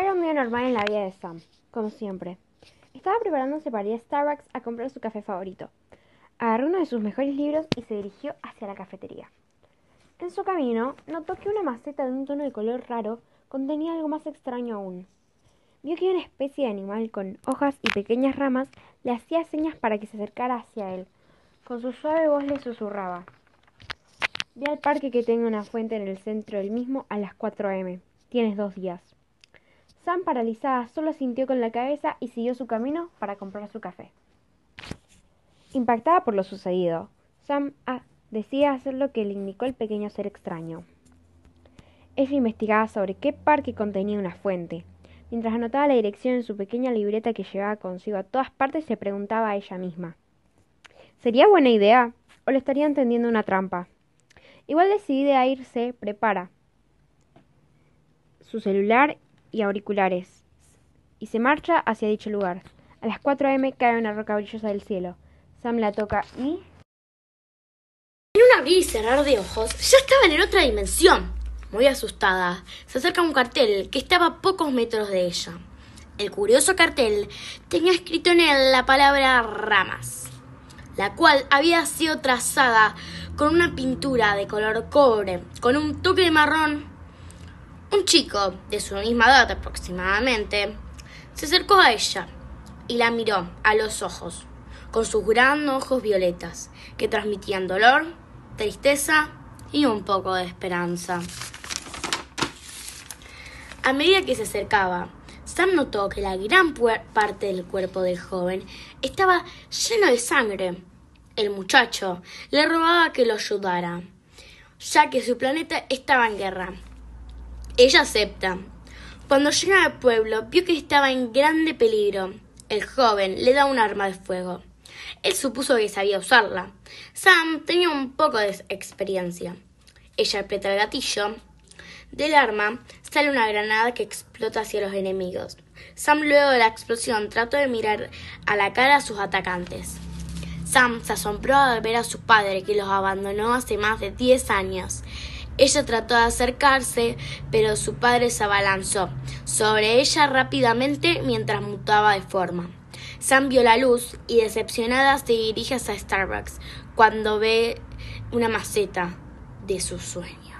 Era un día normal en la vida de Sam, como siempre. Estaba preparándose para ir a Starbucks a comprar su café favorito. Agarró uno de sus mejores libros y se dirigió hacia la cafetería. En su camino, notó que una maceta de un tono de color raro contenía algo más extraño aún. Vio que una especie de animal con hojas y pequeñas ramas le hacía señas para que se acercara hacia él. Con su suave voz le susurraba. Ve al parque que tenga una fuente en el centro del mismo a las 4 a.m. Tienes dos días. Sam, paralizada, solo sintió con la cabeza y siguió su camino para comprar su café. Impactada por lo sucedido, Sam ah, decía hacer lo que le indicó el pequeño ser extraño. Ella investigaba sobre qué parque contenía una fuente. Mientras anotaba la dirección en su pequeña libreta que llevaba consigo a todas partes, se preguntaba a ella misma. ¿Sería buena idea? ¿O le estarían tendiendo una trampa? Igual decidida irse, prepara su celular y auriculares y se marcha hacia dicho lugar. A las 4 a.m. cae una roca brillosa del cielo. Sam la toca y... En un abrir y cerrar de ojos, ya estaban en otra dimensión. Muy asustada, se acerca a un cartel que estaba a pocos metros de ella. El curioso cartel tenía escrito en él la palabra ramas, la cual había sido trazada con una pintura de color cobre, con un toque de marrón. Un chico, de su misma edad aproximadamente, se acercó a ella y la miró a los ojos, con sus grandes ojos violetas, que transmitían dolor, tristeza y un poco de esperanza. A medida que se acercaba, Sam notó que la gran parte del cuerpo del joven estaba lleno de sangre. El muchacho le rogaba que lo ayudara, ya que su planeta estaba en guerra. Ella acepta. Cuando llega al pueblo, vio que estaba en grande peligro. El joven le da un arma de fuego. Él supuso que sabía usarla. Sam tenía un poco de experiencia. Ella aprieta el gatillo del arma sale una granada que explota hacia los enemigos. Sam luego de la explosión trató de mirar a la cara a sus atacantes. Sam se asombró al ver a su padre que los abandonó hace más de 10 años. Ella trató de acercarse, pero su padre se abalanzó sobre ella rápidamente mientras mutaba de forma. Sam vio la luz y decepcionada se dirige hacia Starbucks cuando ve una maceta de su sueño.